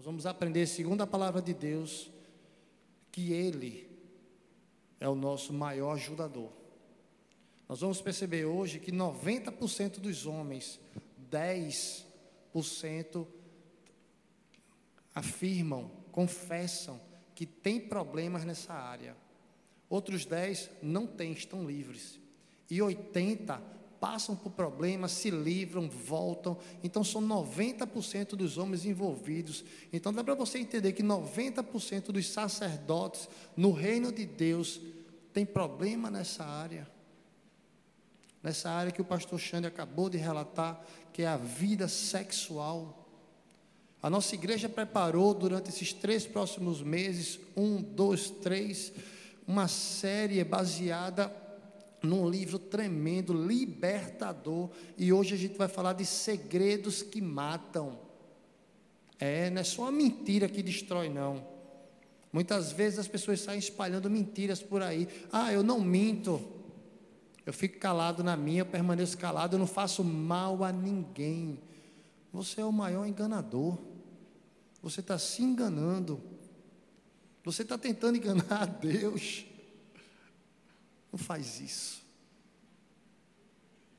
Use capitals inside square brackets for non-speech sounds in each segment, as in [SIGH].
Nós vamos aprender, segundo a palavra de Deus, que Ele é o nosso maior ajudador. Nós vamos perceber hoje que 90% dos homens, 10% afirmam, confessam que tem problemas nessa área. Outros 10 não têm, estão livres. E 80 passam por problemas, se livram, voltam. Então são 90% dos homens envolvidos. Então dá para você entender que 90% dos sacerdotes no reino de Deus tem problema nessa área. Nessa área que o pastor Xande acabou de relatar, que é a vida sexual. A nossa igreja preparou durante esses três próximos meses, um, dois, três, uma série baseada num livro tremendo, libertador, e hoje a gente vai falar de segredos que matam. É, não é só a mentira que destrói, não. Muitas vezes as pessoas saem espalhando mentiras por aí. Ah, eu não minto. Eu fico calado na minha, eu permaneço calado, eu não faço mal a ninguém. Você é o maior enganador. Você está se enganando. Você está tentando enganar a [LAUGHS] Deus. Não faz isso.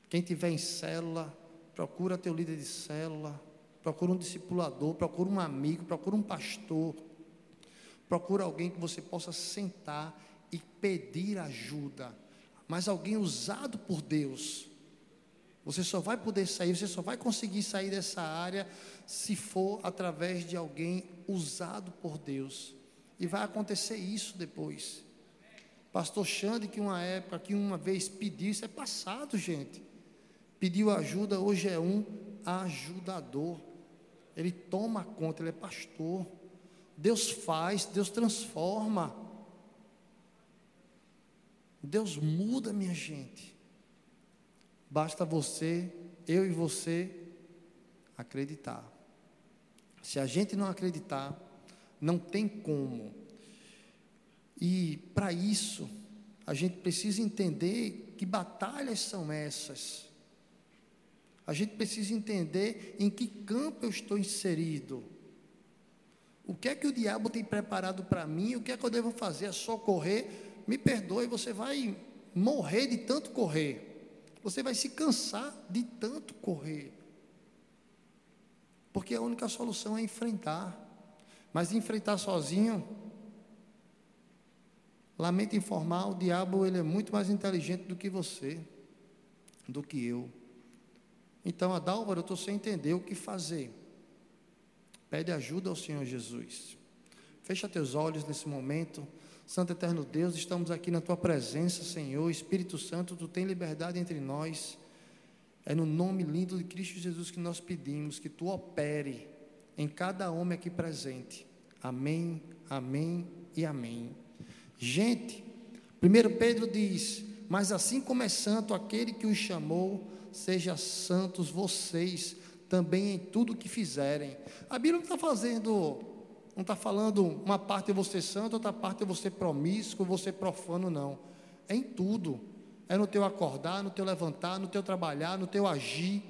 Quem tiver em célula, procura teu líder de célula, procura um discipulador, procura um amigo, procura um pastor, procura alguém que você possa sentar e pedir ajuda, mas alguém usado por Deus. Você só vai poder sair, você só vai conseguir sair dessa área se for através de alguém usado por Deus. E vai acontecer isso depois. Pastor Xande, que uma época, que uma vez pediu, isso é passado, gente. Pediu ajuda, hoje é um ajudador. Ele toma conta, ele é pastor. Deus faz, Deus transforma. Deus muda, minha gente. Basta você, eu e você, acreditar. Se a gente não acreditar, não tem como e para isso, a gente precisa entender que batalhas são essas. A gente precisa entender em que campo eu estou inserido. O que é que o diabo tem preparado para mim? O que é que eu devo fazer? É só correr? Me perdoe, você vai morrer de tanto correr. Você vai se cansar de tanto correr. Porque a única solução é enfrentar. Mas enfrentar sozinho Lamento informar, o diabo ele é muito mais inteligente do que você, do que eu. Então, Adálvaro, eu estou sem entender o que fazer. Pede ajuda ao Senhor Jesus. Fecha teus olhos nesse momento. Santo Eterno Deus, estamos aqui na tua presença, Senhor. Espírito Santo, tu tem liberdade entre nós. É no nome lindo de Cristo Jesus que nós pedimos que tu opere em cada homem aqui presente. Amém, amém e amém. Gente, 1 Pedro diz: Mas assim como é santo aquele que os chamou, seja santos vocês também em tudo que fizerem. A Bíblia não está fazendo, não está falando uma parte é você santo, outra parte é você promíscuo, você profano, não. É em tudo. É no teu acordar, no teu levantar, no teu trabalhar, no teu agir.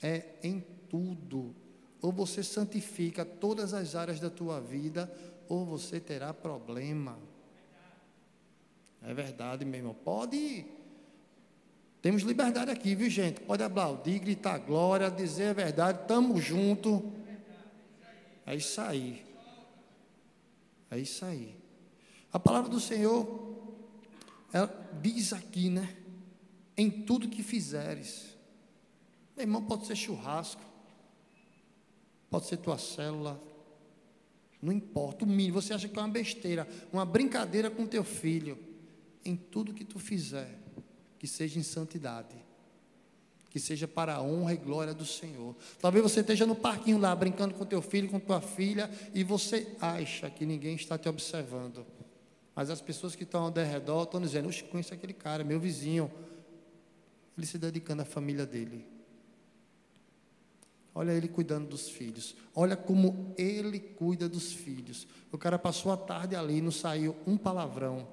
É em tudo. Ou você santifica todas as áreas da tua vida, ou você terá problema. É verdade, meu irmão. Pode. Temos liberdade aqui, viu, gente? Pode aplaudir, gritar glória, dizer a verdade, estamos juntos. É isso aí. É isso aí. A palavra do Senhor diz aqui, né? Em tudo que fizeres. Meu irmão, pode ser churrasco, pode ser tua célula, não importa, o mínimo. Você acha que é uma besteira, uma brincadeira com teu filho. Em tudo que tu fizer, que seja em santidade. Que seja para a honra e glória do Senhor. Talvez você esteja no parquinho lá, brincando com teu filho, com tua filha, e você acha que ninguém está te observando. Mas as pessoas que estão ao redor estão dizendo: Eu conheço aquele cara, meu vizinho. Ele se dedicando à família dele. Olha ele cuidando dos filhos. Olha como ele cuida dos filhos. O cara passou a tarde ali, não saiu um palavrão.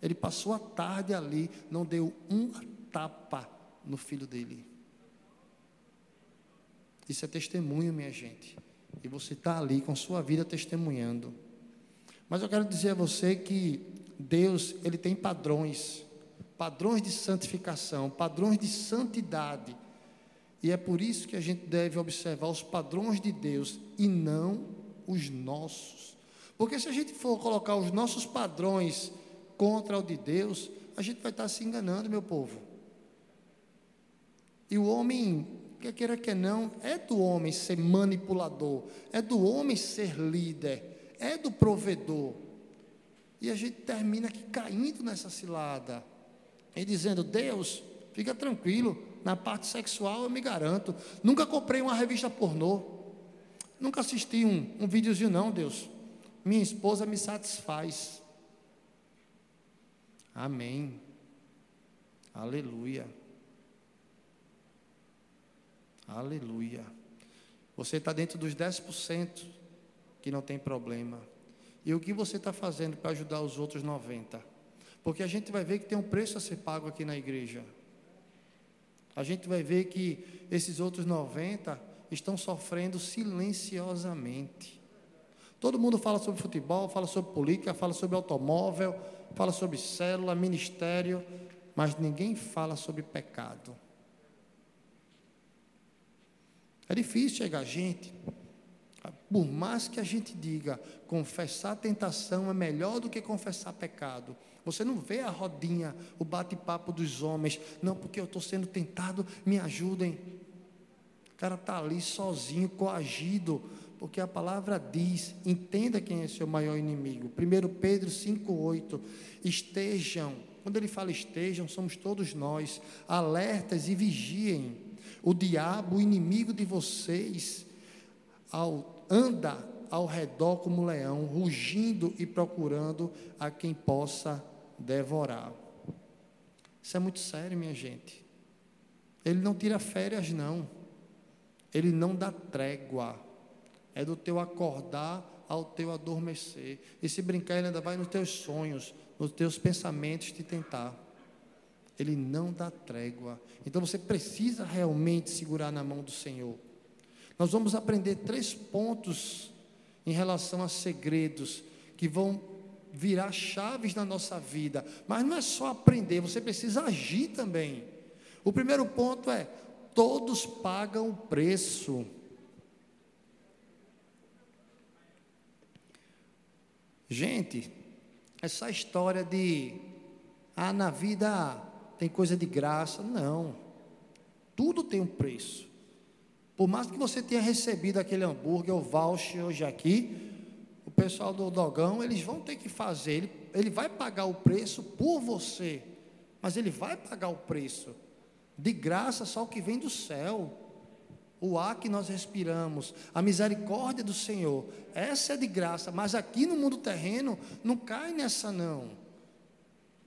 Ele passou a tarde ali, não deu uma tapa no filho dele. Isso é testemunho, minha gente. E você está ali com sua vida testemunhando. Mas eu quero dizer a você que Deus, Ele tem padrões, padrões de santificação, padrões de santidade. E é por isso que a gente deve observar os padrões de Deus e não os nossos. Porque se a gente for colocar os nossos padrões contra o de Deus, a gente vai estar se enganando, meu povo. E o homem, quer queira que não, é do homem ser manipulador, é do homem ser líder, é do provedor. E a gente termina aqui caindo nessa cilada e dizendo: Deus, fica tranquilo, na parte sexual eu me garanto. Nunca comprei uma revista pornô, nunca assisti um, um videozinho, não, Deus. Minha esposa me satisfaz. Amém. Aleluia. Aleluia. Você está dentro dos 10% que não tem problema. E o que você está fazendo para ajudar os outros 90%? Porque a gente vai ver que tem um preço a ser pago aqui na igreja. A gente vai ver que esses outros 90 estão sofrendo silenciosamente. Todo mundo fala sobre futebol, fala sobre política, fala sobre automóvel, fala sobre célula, ministério, mas ninguém fala sobre pecado. É difícil chegar a gente. Por mais que a gente diga, confessar tentação é melhor do que confessar pecado. Você não vê a rodinha, o bate-papo dos homens. Não, porque eu estou sendo tentado, me ajudem. O cara está ali sozinho, coagido porque a palavra diz: entenda quem é seu maior inimigo. 1 Pedro 5,8: estejam, quando ele fala estejam, somos todos nós, alertas e vigiem. O diabo, o inimigo de vocês, ao, anda ao redor como leão, rugindo e procurando a quem possa devorar. Isso é muito sério, minha gente. Ele não tira férias, não. Ele não dá trégua é do teu acordar ao teu adormecer. E se brincar, ele ainda vai nos teus sonhos, nos teus pensamentos te tentar. Ele não dá trégua. Então você precisa realmente segurar na mão do Senhor. Nós vamos aprender três pontos em relação a segredos que vão virar chaves na nossa vida. Mas não é só aprender, você precisa agir também. O primeiro ponto é: todos pagam o preço. Gente, essa história de ah, na vida tem coisa de graça, não. Tudo tem um preço. Por mais que você tenha recebido aquele hambúrguer ou voucher hoje aqui, pessoal do dogão, eles vão ter que fazer, ele, ele vai pagar o preço por você, mas ele vai pagar o preço. De graça só o que vem do céu o ar que nós respiramos, a misericórdia do Senhor, essa é de graça, mas aqui no mundo terreno não cai nessa não.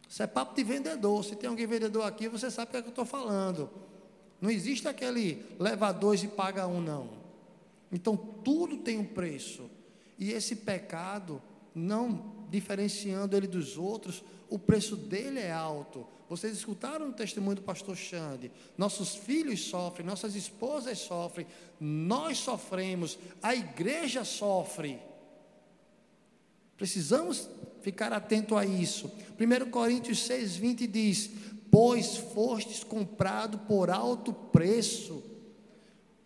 Isso é papo de vendedor. Se tem alguém vendedor aqui, você sabe o que, é que eu estou falando. Não existe aquele leva dois e paga um, não. Então tudo tem um preço. E esse pecado, não diferenciando ele dos outros, o preço dele é alto. Vocês escutaram o testemunho do pastor Xande? Nossos filhos sofrem, nossas esposas sofrem, nós sofremos, a igreja sofre. Precisamos ficar atento a isso. 1 Coríntios 6, 20 diz: Pois fostes comprado por alto preço,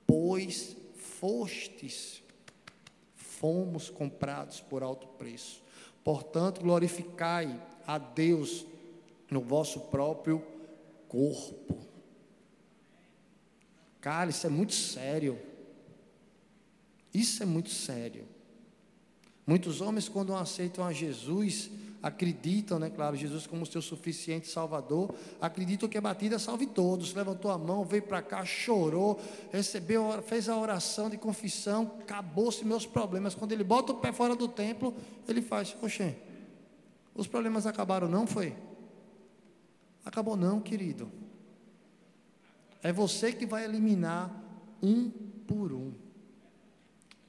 pois fostes, fomos comprados por alto preço. Portanto, glorificai a Deus no vosso próprio corpo. Cara, isso é muito sério. Isso é muito sério. Muitos homens, quando aceitam a Jesus, acreditam, né, claro, Jesus como seu suficiente Salvador, acreditam que a batida salve todos. Levantou a mão, veio para cá, chorou, recebeu, fez a oração de confissão, acabou-se meus problemas. Quando ele bota o pé fora do templo, ele faz, oxê, os problemas acabaram, não foi? Acabou não, querido. É você que vai eliminar um por um.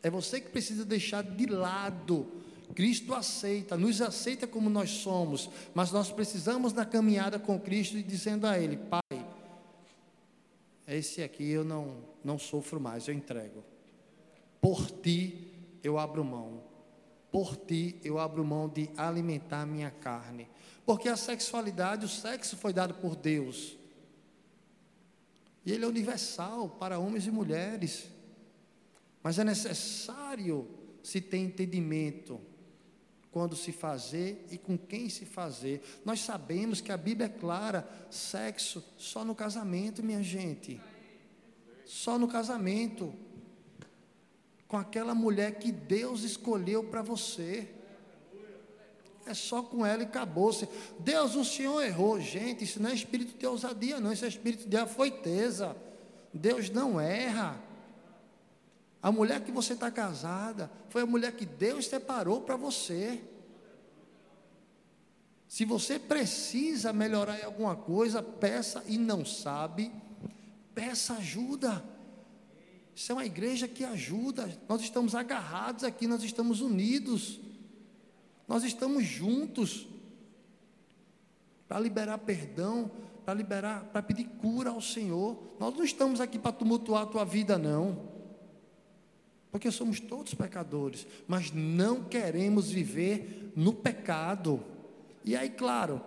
É você que precisa deixar de lado. Cristo aceita, nos aceita como nós somos, mas nós precisamos na caminhada com Cristo e dizendo a Ele: Pai, esse aqui eu não, não sofro mais, eu entrego. Por ti eu abro mão. Por ti eu abro mão de alimentar minha carne. Porque a sexualidade, o sexo foi dado por Deus. E ele é universal para homens e mulheres. Mas é necessário se ter entendimento quando se fazer e com quem se fazer. Nós sabemos que a Bíblia é clara: sexo só no casamento, minha gente. Só no casamento. Com aquela mulher que Deus escolheu para você. É só com ela e acabou-se. Deus, o Senhor errou. Gente, isso não é espírito de ousadia, não. Isso é espírito de afoiteza. Deus não erra. A mulher que você está casada foi a mulher que Deus separou para você. Se você precisa melhorar em alguma coisa, peça e não sabe, peça ajuda. Isso é uma igreja que ajuda. Nós estamos agarrados aqui, nós estamos unidos. Nós estamos juntos para liberar perdão, para liberar, para pedir cura ao Senhor. Nós não estamos aqui para tumultuar a tua vida, não. Porque somos todos pecadores, mas não queremos viver no pecado. E aí, claro,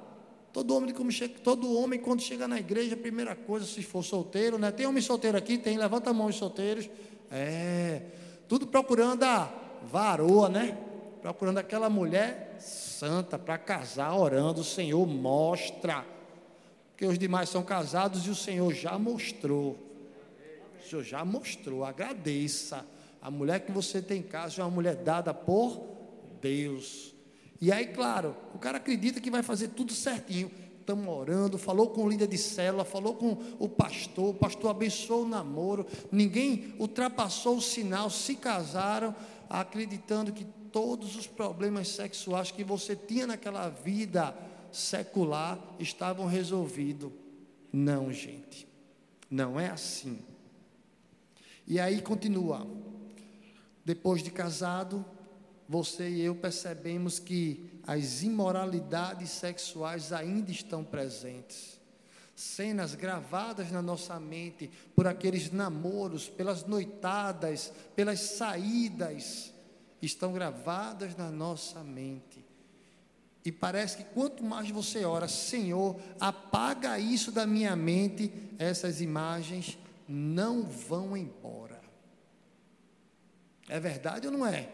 todo homem, como chega, todo homem quando chega na igreja, a primeira coisa, se for solteiro, né? Tem homem solteiro aqui? Tem, levanta a mão os solteiros. É, tudo procurando a varoa, né? Procurando aquela mulher santa para casar, orando, o Senhor mostra. Porque os demais são casados e o Senhor já mostrou. O Senhor já mostrou, agradeça. A mulher que você tem em casa é uma mulher dada por Deus. E aí, claro, o cara acredita que vai fazer tudo certinho. Estamos orando, falou com o líder de célula, falou com o pastor, o pastor abençoou o namoro. Ninguém ultrapassou o sinal, se casaram, acreditando que todos os problemas sexuais que você tinha naquela vida secular estavam resolvidos. Não, gente, não é assim. E aí continua. Depois de casado, você e eu percebemos que as imoralidades sexuais ainda estão presentes. Cenas gravadas na nossa mente por aqueles namoros, pelas noitadas, pelas saídas, estão gravadas na nossa mente. E parece que quanto mais você ora, Senhor, apaga isso da minha mente, essas imagens não vão embora. É verdade ou não é?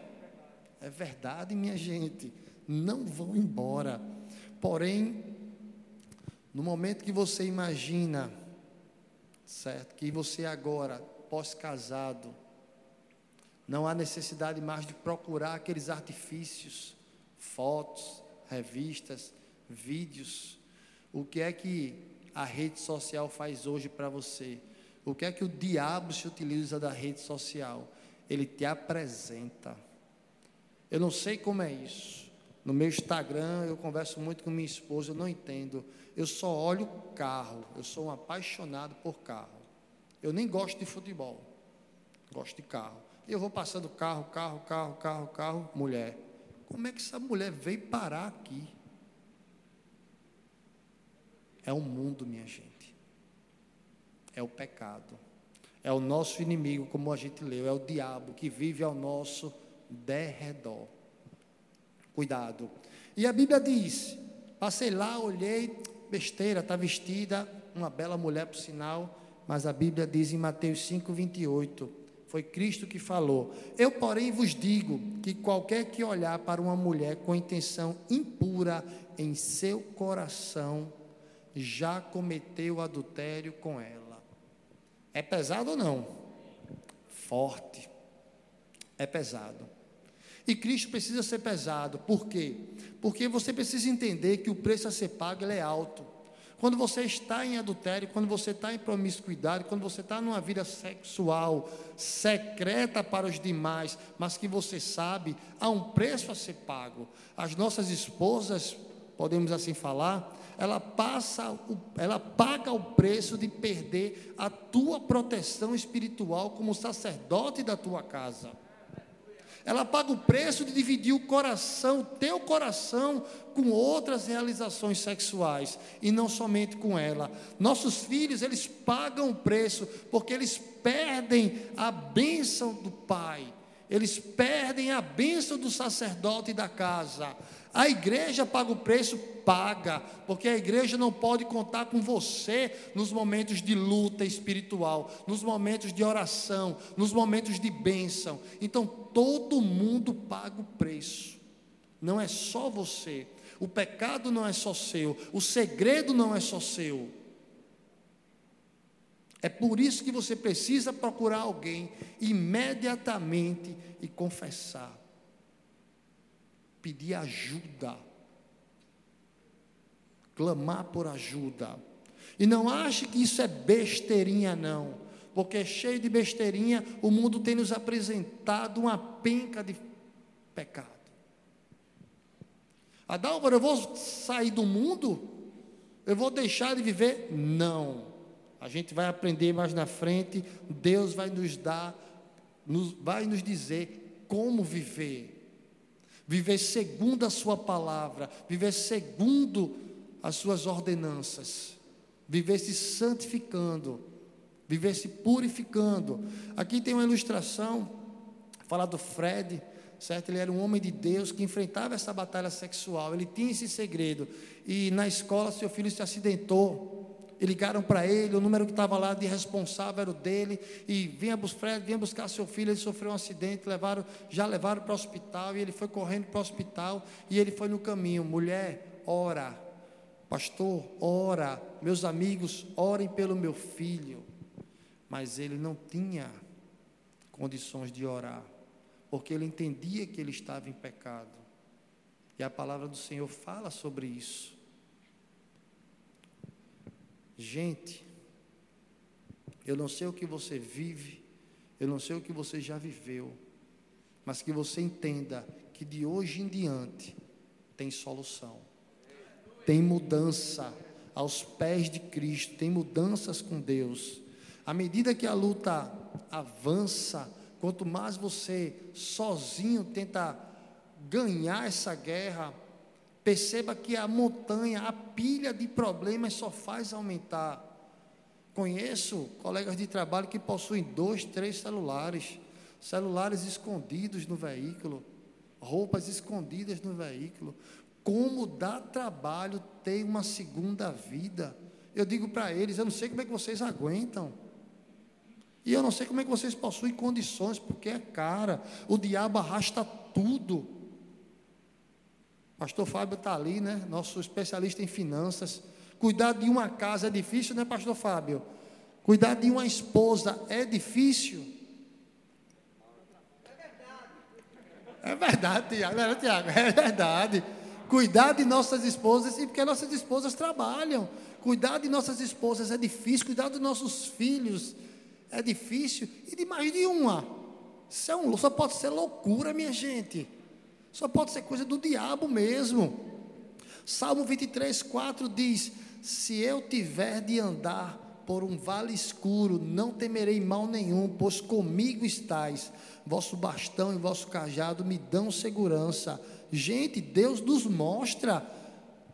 É verdade, minha gente. Não vão embora. Porém, no momento que você imagina, certo? Que você agora, pós-casado, não há necessidade mais de procurar aqueles artifícios, fotos, revistas, vídeos. O que é que a rede social faz hoje para você? O que é que o diabo se utiliza da rede social? Ele te apresenta. Eu não sei como é isso. No meu Instagram, eu converso muito com minha esposa, eu não entendo. Eu só olho carro, eu sou um apaixonado por carro. Eu nem gosto de futebol, gosto de carro. Eu vou passando carro, carro, carro, carro, carro, mulher. Como é que essa mulher veio parar aqui? É o mundo, minha gente. É o pecado. É o nosso inimigo, como a gente leu, é o diabo que vive ao nosso derredor. Cuidado. E a Bíblia diz: passei lá, olhei, besteira, está vestida, uma bela mulher, por sinal, mas a Bíblia diz em Mateus 5, 28. Foi Cristo que falou. Eu, porém, vos digo que qualquer que olhar para uma mulher com intenção impura em seu coração, já cometeu adultério com ela. É pesado ou não? Forte. É pesado. E Cristo precisa ser pesado. Por quê? Porque você precisa entender que o preço a ser pago é alto. Quando você está em adultério, quando você está em promiscuidade, quando você está numa vida sexual secreta para os demais, mas que você sabe, há um preço a ser pago. As nossas esposas, podemos assim falar, ela passa, ela paga o preço de perder a tua proteção espiritual como sacerdote da tua casa. Ela paga o preço de dividir o coração, teu coração, com outras realizações sexuais e não somente com ela. Nossos filhos, eles pagam o preço porque eles perdem a bênção do pai eles perdem a bênção do sacerdote da casa. A igreja paga o preço? Paga, porque a igreja não pode contar com você nos momentos de luta espiritual, nos momentos de oração, nos momentos de bênção. Então todo mundo paga o preço, não é só você. O pecado não é só seu, o segredo não é só seu. É por isso que você precisa procurar alguém imediatamente e confessar pedir ajuda, clamar por ajuda. E não ache que isso é besteirinha, não, porque cheio de besteirinha, o mundo tem nos apresentado uma penca de pecado. Adálvaro, eu vou sair do mundo? Eu vou deixar de viver? Não. A gente vai aprender mais na frente, Deus vai nos dar, nos, vai nos dizer como viver. Viver segundo a Sua palavra, viver segundo as Suas ordenanças, viver se santificando, viver se purificando. Aqui tem uma ilustração, fala do Fred, certo? Ele era um homem de Deus que enfrentava essa batalha sexual, ele tinha esse segredo, e na escola seu filho se acidentou e ligaram para ele, o número que estava lá de responsável era o dele, e vinha, Fred, vinha buscar seu filho, ele sofreu um acidente, levaram, já levaram para o hospital, e ele foi correndo para o hospital, e ele foi no caminho, mulher, ora, pastor, ora, meus amigos, orem pelo meu filho, mas ele não tinha condições de orar, porque ele entendia que ele estava em pecado, e a palavra do Senhor fala sobre isso, Gente, eu não sei o que você vive, eu não sei o que você já viveu, mas que você entenda que de hoje em diante tem solução, tem mudança aos pés de Cristo, tem mudanças com Deus. À medida que a luta avança, quanto mais você sozinho tenta ganhar essa guerra, Perceba que a montanha, a pilha de problemas só faz aumentar. Conheço colegas de trabalho que possuem dois, três celulares, celulares escondidos no veículo, roupas escondidas no veículo. Como dá trabalho ter uma segunda vida? Eu digo para eles, eu não sei como é que vocês aguentam. E eu não sei como é que vocês possuem condições, porque é cara. O diabo arrasta tudo. Pastor Fábio está ali, né? Nosso especialista em finanças. Cuidar de uma casa é difícil, né, Pastor Fábio? Cuidar de uma esposa é difícil. É verdade, Tiago, é, Tiago, é verdade. Cuidar de nossas esposas, e porque nossas esposas trabalham. Cuidar de nossas esposas é difícil, cuidar dos nossos filhos é difícil, e de mais de uma. Isso é um, só pode ser loucura, minha gente. Só pode ser coisa do diabo mesmo. Salmo 23, 4 diz: Se eu tiver de andar por um vale escuro, não temerei mal nenhum, pois comigo estais. Vosso bastão e vosso cajado me dão segurança. Gente, Deus nos mostra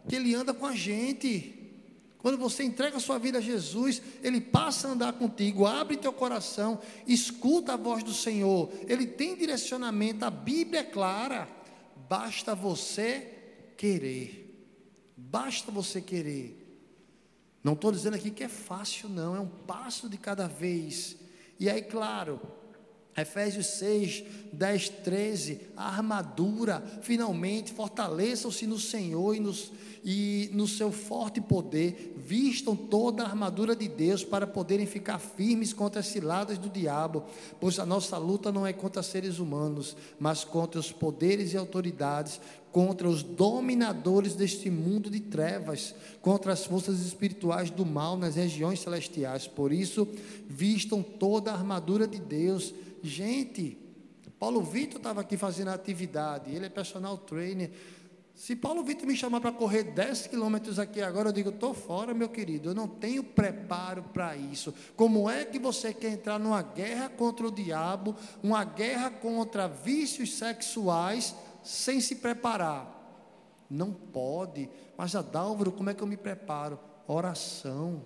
que Ele anda com a gente. Quando você entrega a sua vida a Jesus, Ele passa a andar contigo, abre teu coração, escuta a voz do Senhor, Ele tem direcionamento, a Bíblia é clara. Basta você querer. Basta você querer. Não estou dizendo aqui que é fácil, não, é um passo de cada vez. E aí, claro, Efésios 6, 10, 13, a armadura, finalmente, fortaleçam-se no Senhor e, nos, e no seu forte poder, vistam toda a armadura de Deus para poderem ficar firmes contra as ciladas do diabo, pois a nossa luta não é contra seres humanos, mas contra os poderes e autoridades, contra os dominadores deste mundo de trevas, contra as forças espirituais do mal nas regiões celestiais. Por isso, vistam toda a armadura de Deus. Gente, Paulo Vitor estava aqui fazendo atividade, ele é personal trainer. Se Paulo Vitor me chamar para correr 10 quilômetros aqui agora, eu digo, estou fora, meu querido, eu não tenho preparo para isso. Como é que você quer entrar numa guerra contra o diabo, uma guerra contra vícios sexuais, sem se preparar? Não pode. Mas, Adálvaro, como é que eu me preparo? Oração,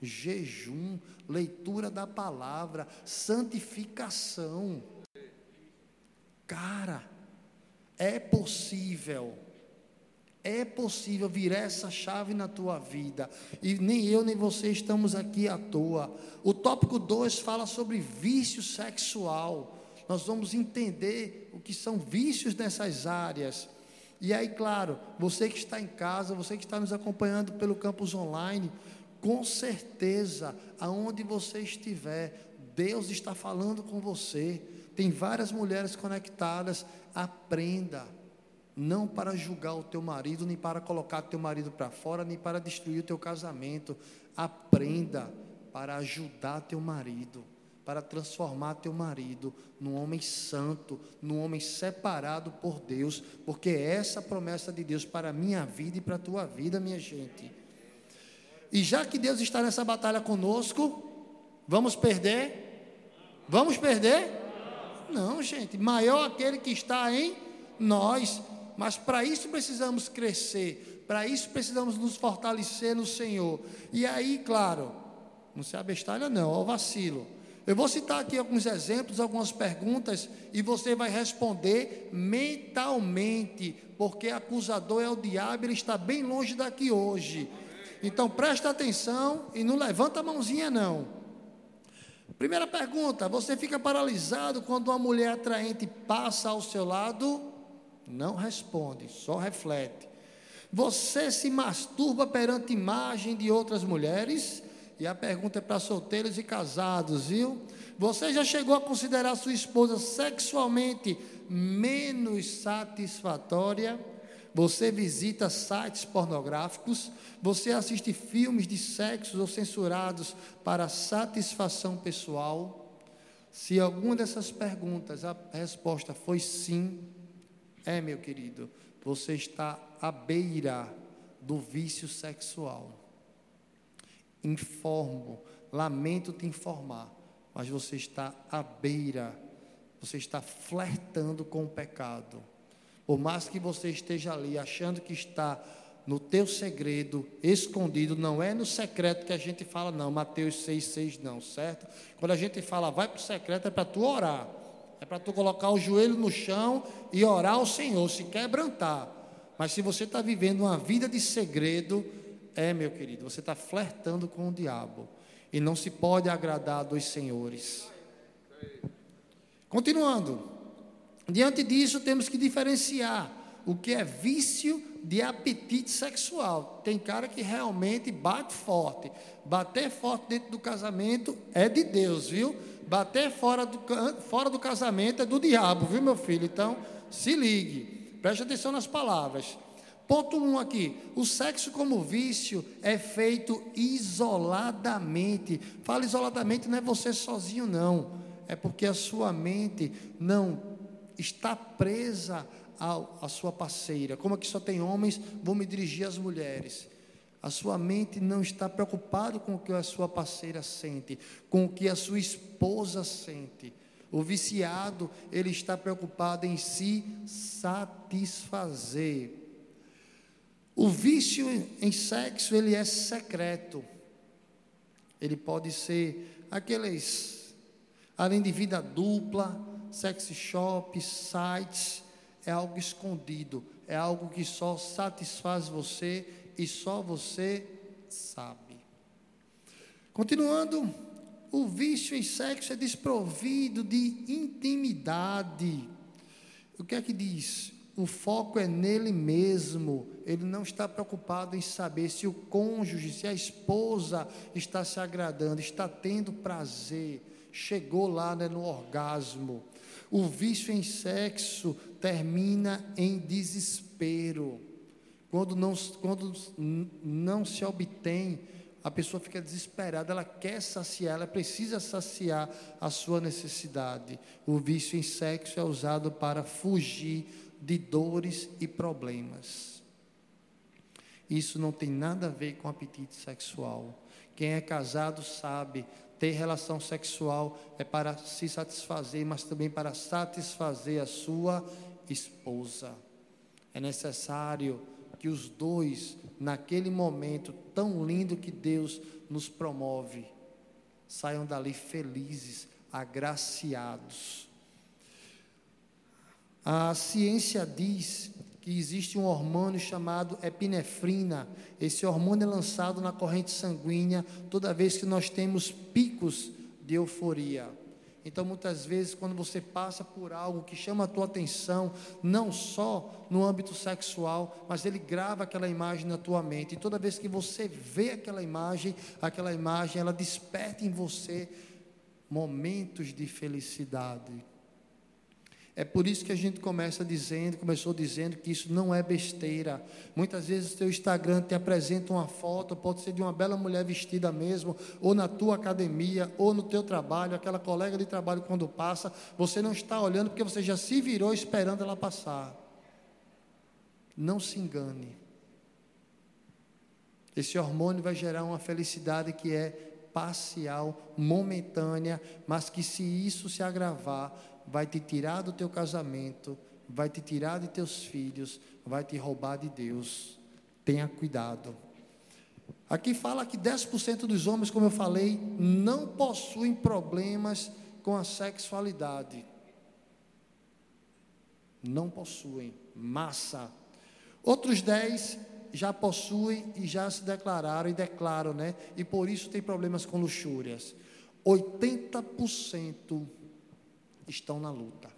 jejum, leitura da palavra, santificação. cara. É possível. É possível virar essa chave na tua vida. E nem eu nem você estamos aqui à toa. O tópico 2 fala sobre vício sexual. Nós vamos entender o que são vícios nessas áreas. E aí, claro, você que está em casa, você que está nos acompanhando pelo campus online, com certeza, aonde você estiver, Deus está falando com você. Tem várias mulheres conectadas. Aprenda não para julgar o teu marido, nem para colocar teu marido para fora, nem para destruir o teu casamento. Aprenda para ajudar teu marido, para transformar teu marido num homem santo, num homem separado por Deus, porque essa promessa de Deus para a minha vida e para a tua vida, minha gente. E já que Deus está nessa batalha conosco, vamos perder? Vamos perder? Não, gente. Maior aquele que está em nós. Mas para isso precisamos crescer, para isso precisamos nos fortalecer no Senhor. E aí, claro, não se abestalha não, ao vacilo. Eu vou citar aqui alguns exemplos, algumas perguntas, e você vai responder mentalmente, porque acusador é o diabo, ele está bem longe daqui hoje. Então presta atenção e não levanta a mãozinha não. Primeira pergunta: você fica paralisado quando uma mulher atraente passa ao seu lado? Não responde, só reflete. Você se masturba perante imagem de outras mulheres? E a pergunta é para solteiros e casados, viu? Você já chegou a considerar sua esposa sexualmente menos satisfatória? Você visita sites pornográficos? Você assiste filmes de sexos ou censurados para satisfação pessoal? Se alguma dessas perguntas a resposta foi sim, é, meu querido, você está à beira do vício sexual. Informo, lamento te informar, mas você está à beira, você está flertando com o pecado. Por mais que você esteja ali achando que está no teu segredo, escondido, não é no secreto que a gente fala, não, Mateus 6,6 não, certo? Quando a gente fala, vai para o secreto, é para tu orar. É para tu colocar o joelho no chão e orar ao Senhor, se quebrantar. Mas se você está vivendo uma vida de segredo, é, meu querido, você está flertando com o diabo. E não se pode agradar dos senhores. Continuando. Diante disso, temos que diferenciar o que é vício de apetite sexual. Tem cara que realmente bate forte. Bater forte dentro do casamento é de Deus, viu? Bater fora do, fora do casamento é do diabo, viu, meu filho? Então, se ligue. Preste atenção nas palavras. Ponto 1 um aqui. O sexo como vício é feito isoladamente. Fala isoladamente, não é você sozinho, não. É porque a sua mente não está presa à sua parceira. Como aqui só tem homens, vou me dirigir às mulheres. A sua mente não está preocupada com o que a sua parceira sente, com o que a sua esposa sente. O viciado, ele está preocupado em se satisfazer. O vício em sexo, ele é secreto. Ele pode ser aqueles, além de vida dupla, sex shops, sites, é algo escondido, é algo que só satisfaz você e só você sabe. Continuando, o vício em sexo é desprovido de intimidade. O que é que diz? O foco é nele mesmo. Ele não está preocupado em saber se o cônjuge, se a esposa está se agradando, está tendo prazer, chegou lá né, no orgasmo. O vício em sexo termina em desespero. Quando não, quando não se obtém, a pessoa fica desesperada, ela quer saciar, ela precisa saciar a sua necessidade. O vício em sexo é usado para fugir de dores e problemas. Isso não tem nada a ver com apetite sexual. Quem é casado sabe, ter relação sexual é para se satisfazer, mas também para satisfazer a sua esposa. É necessário que os dois, naquele momento tão lindo que Deus nos promove, saiam dali felizes, agraciados. A ciência diz que existe um hormônio chamado epinefrina. Esse hormônio é lançado na corrente sanguínea toda vez que nós temos picos de euforia. Então, muitas vezes, quando você passa por algo que chama a tua atenção, não só no âmbito sexual, mas ele grava aquela imagem na tua mente. E toda vez que você vê aquela imagem, aquela imagem, ela desperta em você momentos de felicidade. É por isso que a gente começa dizendo, começou dizendo que isso não é besteira. Muitas vezes o teu Instagram te apresenta uma foto, pode ser de uma bela mulher vestida mesmo, ou na tua academia, ou no teu trabalho, aquela colega de trabalho quando passa, você não está olhando porque você já se virou esperando ela passar. Não se engane. Esse hormônio vai gerar uma felicidade que é parcial, momentânea, mas que se isso se agravar, vai te tirar do teu casamento, vai te tirar de teus filhos, vai te roubar de Deus. Tenha cuidado. Aqui fala que 10% dos homens, como eu falei, não possuem problemas com a sexualidade. Não possuem. Massa. Outros 10 já possuem e já se declararam e declaram, né? E por isso tem problemas com luxúrias. 80% estão na luta.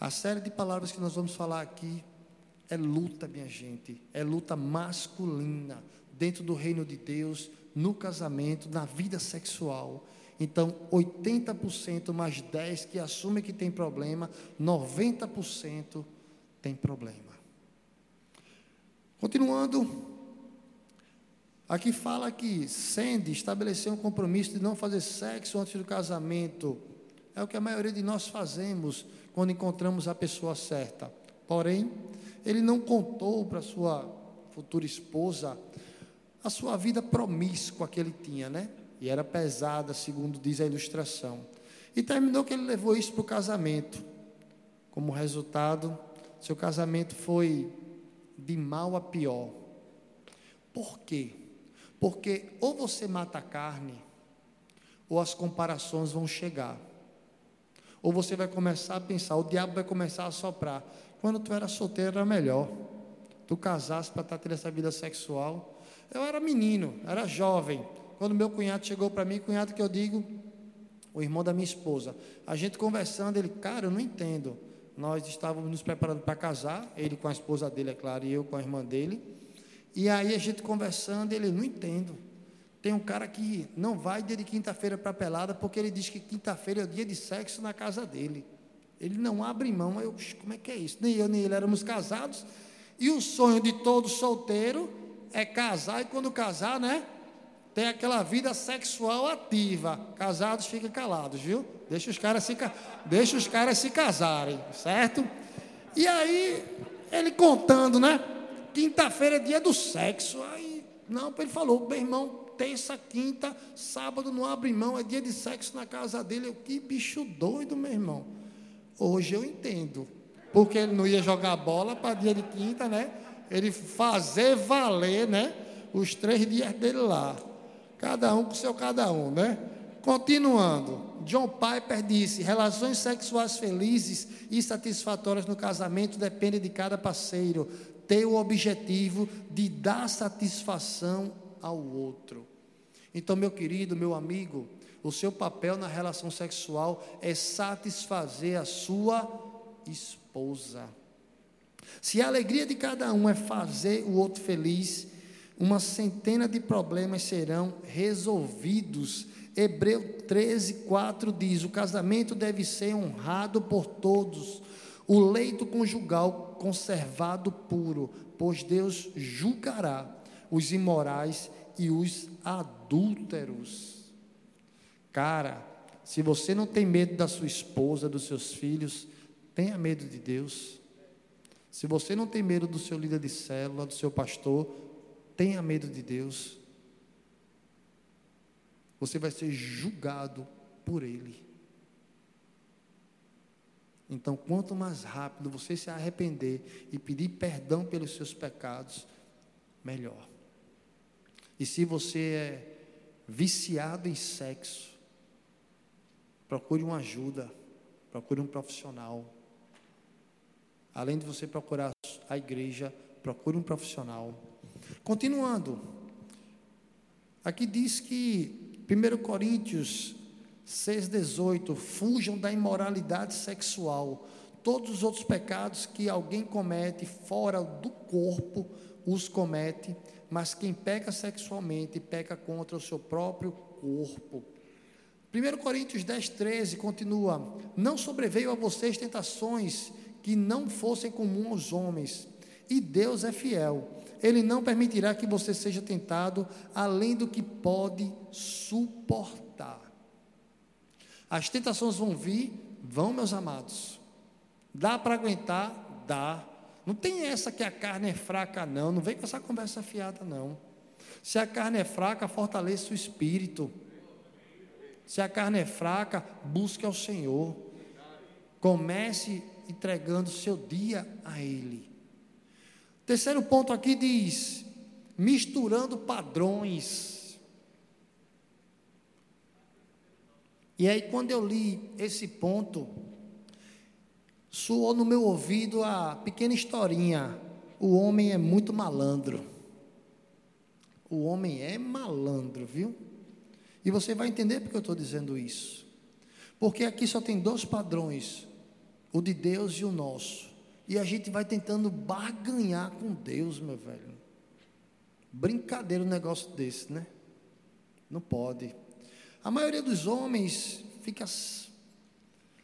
A série de palavras que nós vamos falar aqui é luta, minha gente, é luta masculina dentro do reino de Deus, no casamento, na vida sexual. Então, 80% mais 10 que assumem que tem problema, 90% tem problema. Continuando, Aqui fala que Sandy estabeleceu um compromisso de não fazer sexo antes do casamento. É o que a maioria de nós fazemos quando encontramos a pessoa certa. Porém, ele não contou para sua futura esposa a sua vida promíscua que ele tinha, né? E era pesada, segundo diz a ilustração. E terminou que ele levou isso para o casamento. Como resultado, seu casamento foi de mal a pior. Por quê? Porque ou você mata a carne, ou as comparações vão chegar. Ou você vai começar a pensar, o diabo vai começar a soprar. Quando tu era solteiro era melhor. Tu casasse para estar tá tendo essa vida sexual. Eu era menino, era jovem. Quando meu cunhado chegou para mim, cunhado que eu digo, o irmão da minha esposa, a gente conversando, ele, cara, eu não entendo. Nós estávamos nos preparando para casar, ele com a esposa dele, é claro, e eu com a irmã dele. E aí a gente conversando, ele não entendo. Tem um cara que não vai dia de quinta-feira para a pelada porque ele diz que quinta-feira é o dia de sexo na casa dele. Ele não abre mão. Eu, como é que é isso? Nem eu nem ele éramos casados. E o sonho de todo solteiro é casar e quando casar, né? Tem aquela vida sexual ativa. Casados fiquem calados, viu? Deixa os caras se, deixa os caras se casarem, certo? E aí, ele contando, né? Quinta-feira é dia do sexo. Aí, não, ele falou, meu irmão, terça, quinta, sábado não abre mão, é dia de sexo na casa dele. Eu, que bicho doido, meu irmão. Hoje eu entendo. Porque ele não ia jogar bola para dia de quinta, né? Ele fazer valer, né? Os três dias dele lá. Cada um com seu cada um, né? Continuando, John Piper disse: relações sexuais felizes e satisfatórias no casamento dependem de cada parceiro ter o objetivo de dar satisfação ao outro. Então, meu querido, meu amigo, o seu papel na relação sexual é satisfazer a sua esposa. Se a alegria de cada um é fazer o outro feliz, uma centena de problemas serão resolvidos. Hebreu 13, 4 diz: o casamento deve ser honrado por todos, o leito conjugal conservado puro, pois Deus julgará os imorais e os adúlteros. Cara, se você não tem medo da sua esposa, dos seus filhos, tenha medo de Deus. Se você não tem medo do seu líder de célula, do seu pastor, tenha medo de Deus. Você vai ser julgado por Ele. Então, quanto mais rápido você se arrepender e pedir perdão pelos seus pecados, melhor. E se você é viciado em sexo, procure uma ajuda, procure um profissional. Além de você procurar a igreja, procure um profissional. Continuando, aqui diz que 1 Coríntios 6,18: fujam da imoralidade sexual. Todos os outros pecados que alguém comete fora do corpo, os comete, mas quem peca sexualmente peca contra o seu próprio corpo. 1 Coríntios 10, 13 continua: Não sobreveio a vocês tentações que não fossem comuns aos homens, e Deus é fiel. Ele não permitirá que você seja tentado além do que pode suportar. As tentações vão vir, vão, meus amados. Dá para aguentar? Dá. Não tem essa que a carne é fraca, não. Não vem com essa conversa fiada, não. Se a carne é fraca, fortaleça o espírito. Se a carne é fraca, busque ao Senhor. Comece entregando seu dia a Ele. Terceiro ponto aqui diz: misturando padrões. E aí, quando eu li esse ponto, soou no meu ouvido a pequena historinha: o homem é muito malandro. O homem é malandro, viu? E você vai entender porque eu estou dizendo isso. Porque aqui só tem dois padrões: o de Deus e o nosso. E a gente vai tentando barganhar com Deus, meu velho. Brincadeira um negócio desse, né? Não pode. A maioria dos homens fica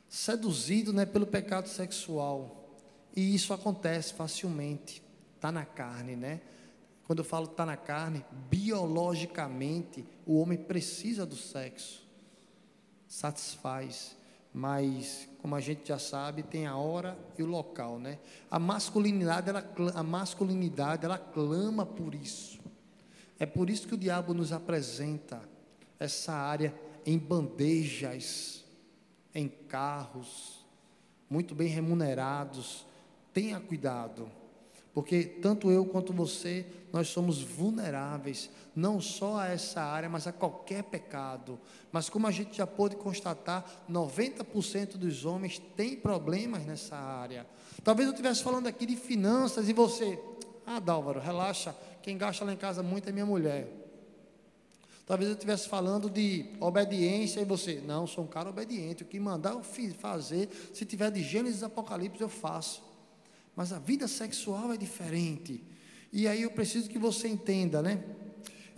seduzido né, pelo pecado sexual. E isso acontece facilmente. Está na carne, né? Quando eu falo está na carne, biologicamente o homem precisa do sexo. Satisfaz. Mas, como a gente já sabe, tem a hora e o local, né? A masculinidade, ela, a masculinidade, ela clama por isso. É por isso que o diabo nos apresenta essa área em bandejas em carros, muito bem remunerados. Tenha cuidado, porque tanto eu quanto você, nós somos vulneráveis, não só a essa área, mas a qualquer pecado. Mas como a gente já pôde constatar, 90% dos homens têm problemas nessa área. Talvez eu estivesse falando aqui de finanças e você, ah, Dálvaro, relaxa, quem gasta lá em casa muito é minha mulher. Talvez eu estivesse falando de obediência e você, não, sou um cara obediente. O que mandar eu fazer, se tiver de Gênesis Apocalipse, eu faço. Mas a vida sexual é diferente. E aí eu preciso que você entenda, né?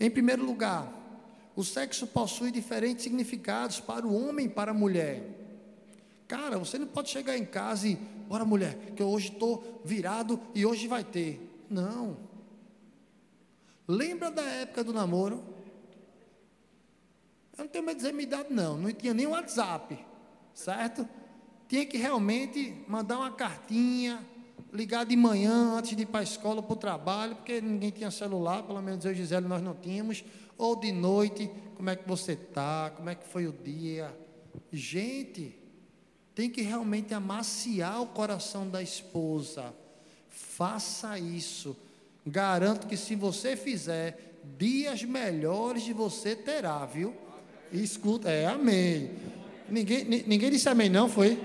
Em primeiro lugar, o sexo possui diferentes significados para o homem e para a mulher. Cara, você não pode chegar em casa e, bora mulher, que eu hoje estou virado e hoje vai ter. Não. Lembra da época do namoro? Tenho de dizer minha idade, não. Não tinha nem WhatsApp, certo? Tinha que realmente mandar uma cartinha, ligar de manhã antes de ir para a escola, para o trabalho, porque ninguém tinha celular, pelo menos eu e Gisele nós não tínhamos. Ou de noite, como é que você está? Como é que foi o dia? Gente, tem que realmente amaciar o coração da esposa. Faça isso. Garanto que se você fizer, dias melhores de você terá, viu? Escuta, é amém. Ninguém, ninguém disse amém, não, foi?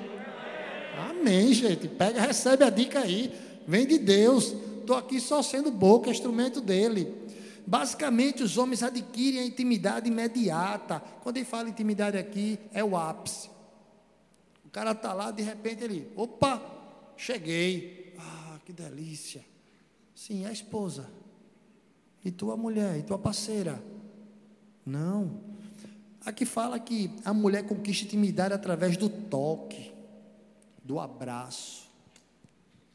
Amém, gente. Pega, recebe a dica aí. Vem de Deus. Estou aqui só sendo boca, instrumento dele. Basicamente, os homens adquirem a intimidade imediata. Quando ele fala intimidade aqui, é o ápice. O cara está lá, de repente ele, opa, cheguei. Ah, que delícia. Sim, a esposa. E tua mulher, e tua parceira. Não. Aqui fala que a mulher conquista intimidade através do toque, do abraço,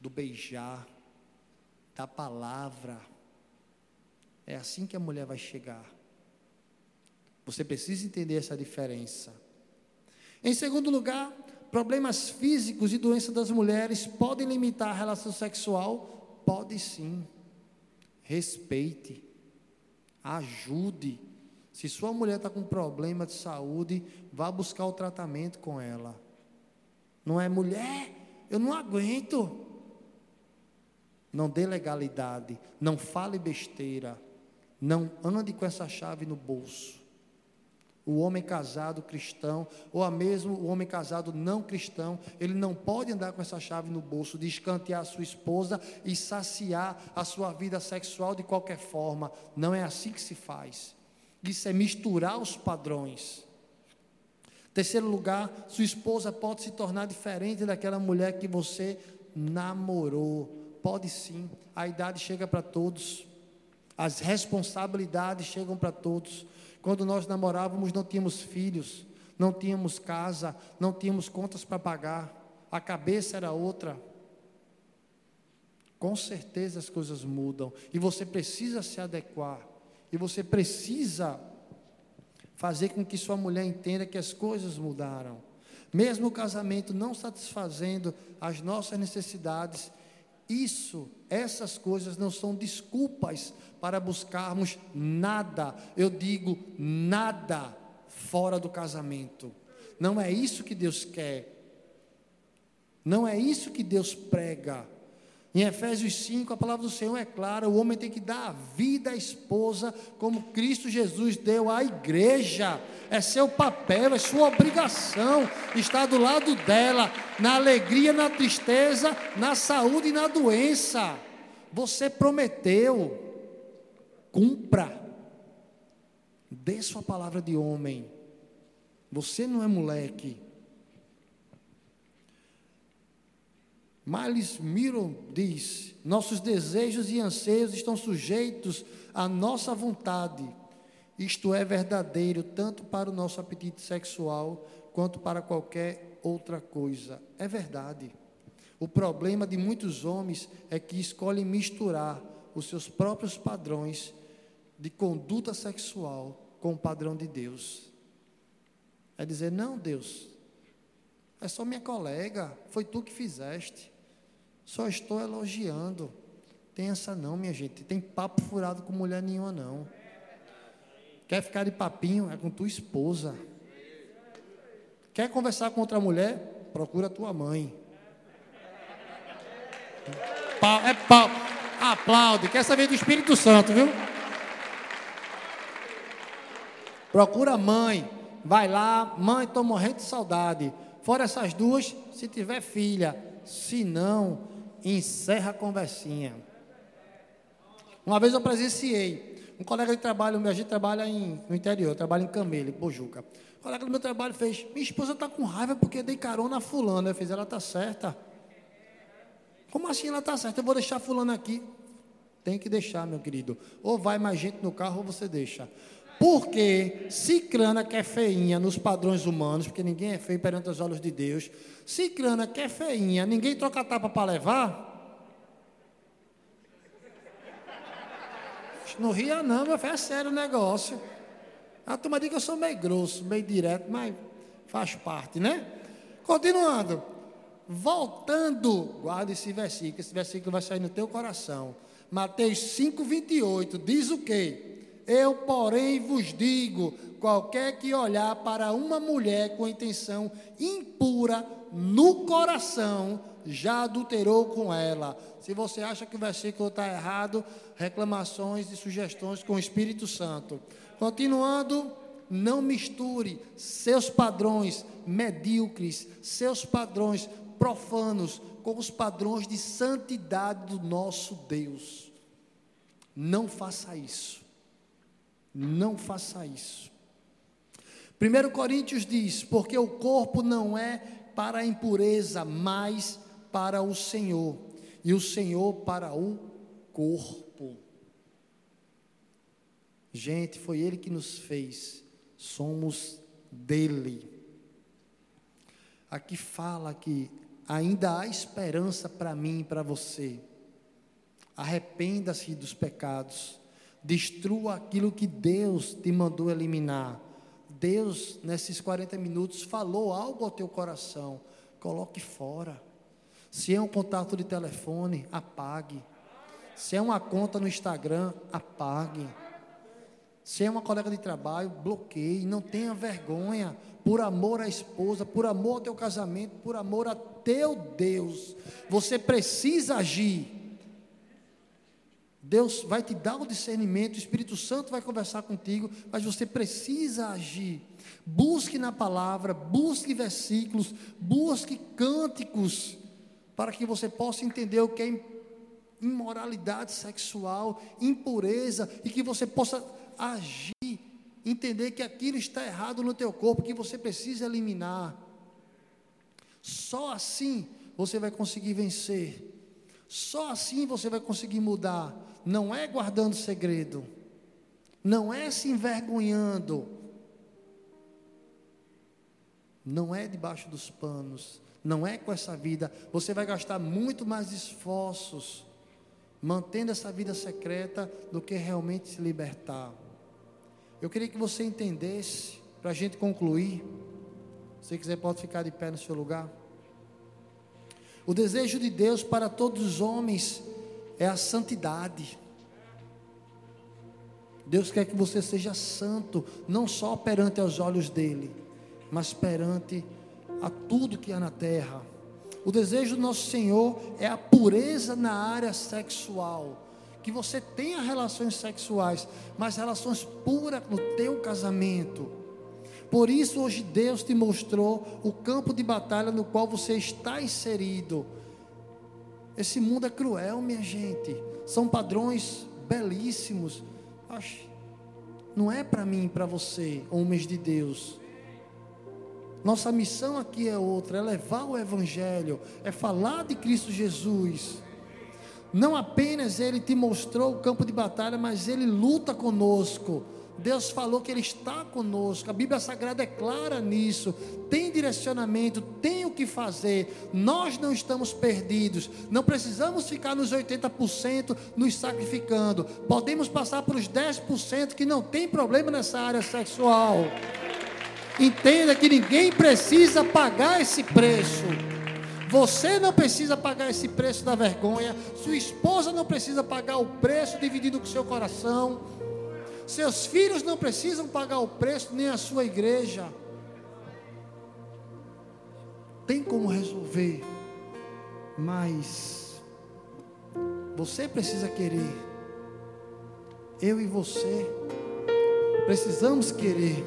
do beijar, da palavra. É assim que a mulher vai chegar. Você precisa entender essa diferença. Em segundo lugar, problemas físicos e doenças das mulheres podem limitar a relação sexual? Pode sim. Respeite, ajude se sua mulher está com problema de saúde, vá buscar o tratamento com ela. Não é mulher, eu não aguento. Não dê legalidade, não fale besteira, não ande com essa chave no bolso. o homem casado cristão, ou mesmo o homem casado não cristão, ele não pode andar com essa chave no bolso de escantear a sua esposa e saciar a sua vida sexual de qualquer forma. Não é assim que se faz. Isso é misturar os padrões. Terceiro lugar, sua esposa pode se tornar diferente daquela mulher que você namorou. Pode sim, a idade chega para todos, as responsabilidades chegam para todos. Quando nós namorávamos, não tínhamos filhos, não tínhamos casa, não tínhamos contas para pagar, a cabeça era outra. Com certeza as coisas mudam e você precisa se adequar, e você precisa fazer com que sua mulher entenda que as coisas mudaram. Mesmo o casamento não satisfazendo as nossas necessidades, isso, essas coisas não são desculpas para buscarmos nada, eu digo nada, fora do casamento. Não é isso que Deus quer. Não é isso que Deus prega. Em Efésios 5, a palavra do Senhor é clara: o homem tem que dar a vida à esposa, como Cristo Jesus deu à igreja. É seu papel, é sua obrigação estar do lado dela, na alegria, na tristeza, na saúde e na doença. Você prometeu, cumpra. Dê sua palavra de homem. Você não é moleque. Miles Miro diz: nossos desejos e anseios estão sujeitos à nossa vontade. Isto é verdadeiro tanto para o nosso apetite sexual quanto para qualquer outra coisa. É verdade. O problema de muitos homens é que escolhem misturar os seus próprios padrões de conduta sexual com o padrão de Deus. É dizer: não, Deus, é só minha colega, foi tu que fizeste. Só estou elogiando. Tem essa não, minha gente. Tem papo furado com mulher nenhuma, não. Quer ficar de papinho? É com tua esposa. Quer conversar com outra mulher? Procura tua mãe. Pau, é pau. Aplaude. Quer saber do Espírito Santo, viu? Procura a mãe. Vai lá. Mãe, estou morrendo de saudade. Fora essas duas, se tiver filha. Se não, encerra a conversinha. Uma vez eu presenciei, um colega de trabalho, a gente trabalha em, no interior, eu trabalho em Camelo, em Pojuca. O colega do meu trabalho fez, minha esposa está com raiva porque dei carona a fulana. Eu fiz, ela está certa. Como assim ela está certa? Eu vou deixar fulana aqui. Tem que deixar, meu querido. Ou vai mais gente no carro ou você deixa. Porque Cicrana que é feinha nos padrões humanos, porque ninguém é feio perante os olhos de Deus. Cicrana que é feinha, ninguém troca tapa para levar. Não ria não, meu filho, é sério o negócio. A turma diz que eu sou meio grosso, meio direto, mas faz parte, né? Continuando. Voltando, guarda esse versículo, esse versículo vai sair no teu coração. Mateus 5, 28, diz o quê? Eu, porém, vos digo: qualquer que olhar para uma mulher com intenção impura no coração, já adulterou com ela. Se você acha que o versículo está errado, reclamações e sugestões com o Espírito Santo. Continuando, não misture seus padrões medíocres, seus padrões profanos, com os padrões de santidade do nosso Deus. Não faça isso. Não faça isso. 1 Coríntios diz: Porque o corpo não é para a impureza, mas para o Senhor, e o Senhor para o corpo. Gente, foi Ele que nos fez, somos dele. Aqui fala que ainda há esperança para mim e para você. Arrependa-se dos pecados Destrua aquilo que Deus te mandou eliminar. Deus, nesses 40 minutos, falou algo ao teu coração. Coloque fora. Se é um contato de telefone, apague. Se é uma conta no Instagram, apague. Se é uma colega de trabalho, bloqueie. Não tenha vergonha. Por amor à esposa, por amor ao teu casamento, por amor a teu Deus. Você precisa agir. Deus vai te dar o discernimento, o Espírito Santo vai conversar contigo, mas você precisa agir. Busque na palavra, busque versículos, busque cânticos, para que você possa entender o que é imoralidade sexual, impureza, e que você possa agir, entender que aquilo está errado no teu corpo, que você precisa eliminar. Só assim você vai conseguir vencer. Só assim você vai conseguir mudar. Não é guardando segredo, não é se envergonhando, não é debaixo dos panos, não é com essa vida. Você vai gastar muito mais esforços mantendo essa vida secreta do que realmente se libertar. Eu queria que você entendesse, para a gente concluir. Se quiser, pode ficar de pé no seu lugar. O desejo de Deus para todos os homens é a santidade. Deus quer que você seja santo, não só perante aos olhos dele, mas perante a tudo que há na terra. O desejo do nosso Senhor é a pureza na área sexual. Que você tenha relações sexuais, mas relações puras no teu casamento. Por isso, hoje Deus te mostrou o campo de batalha no qual você está inserido. Esse mundo é cruel, minha gente. São padrões belíssimos. Não é para mim, para você, homens de Deus. Nossa missão aqui é outra, é levar o Evangelho, é falar de Cristo Jesus. Não apenas Ele te mostrou o campo de batalha, mas Ele luta conosco. Deus falou que Ele está conosco. A Bíblia Sagrada é clara nisso. Tem direcionamento, tem o que fazer. Nós não estamos perdidos. Não precisamos ficar nos 80% nos sacrificando. Podemos passar para os 10% que não tem problema nessa área sexual. Entenda que ninguém precisa pagar esse preço. Você não precisa pagar esse preço da vergonha. Sua esposa não precisa pagar o preço dividido com seu coração. Seus filhos não precisam pagar o preço, nem a sua igreja. Tem como resolver, mas você precisa querer. Eu e você precisamos querer.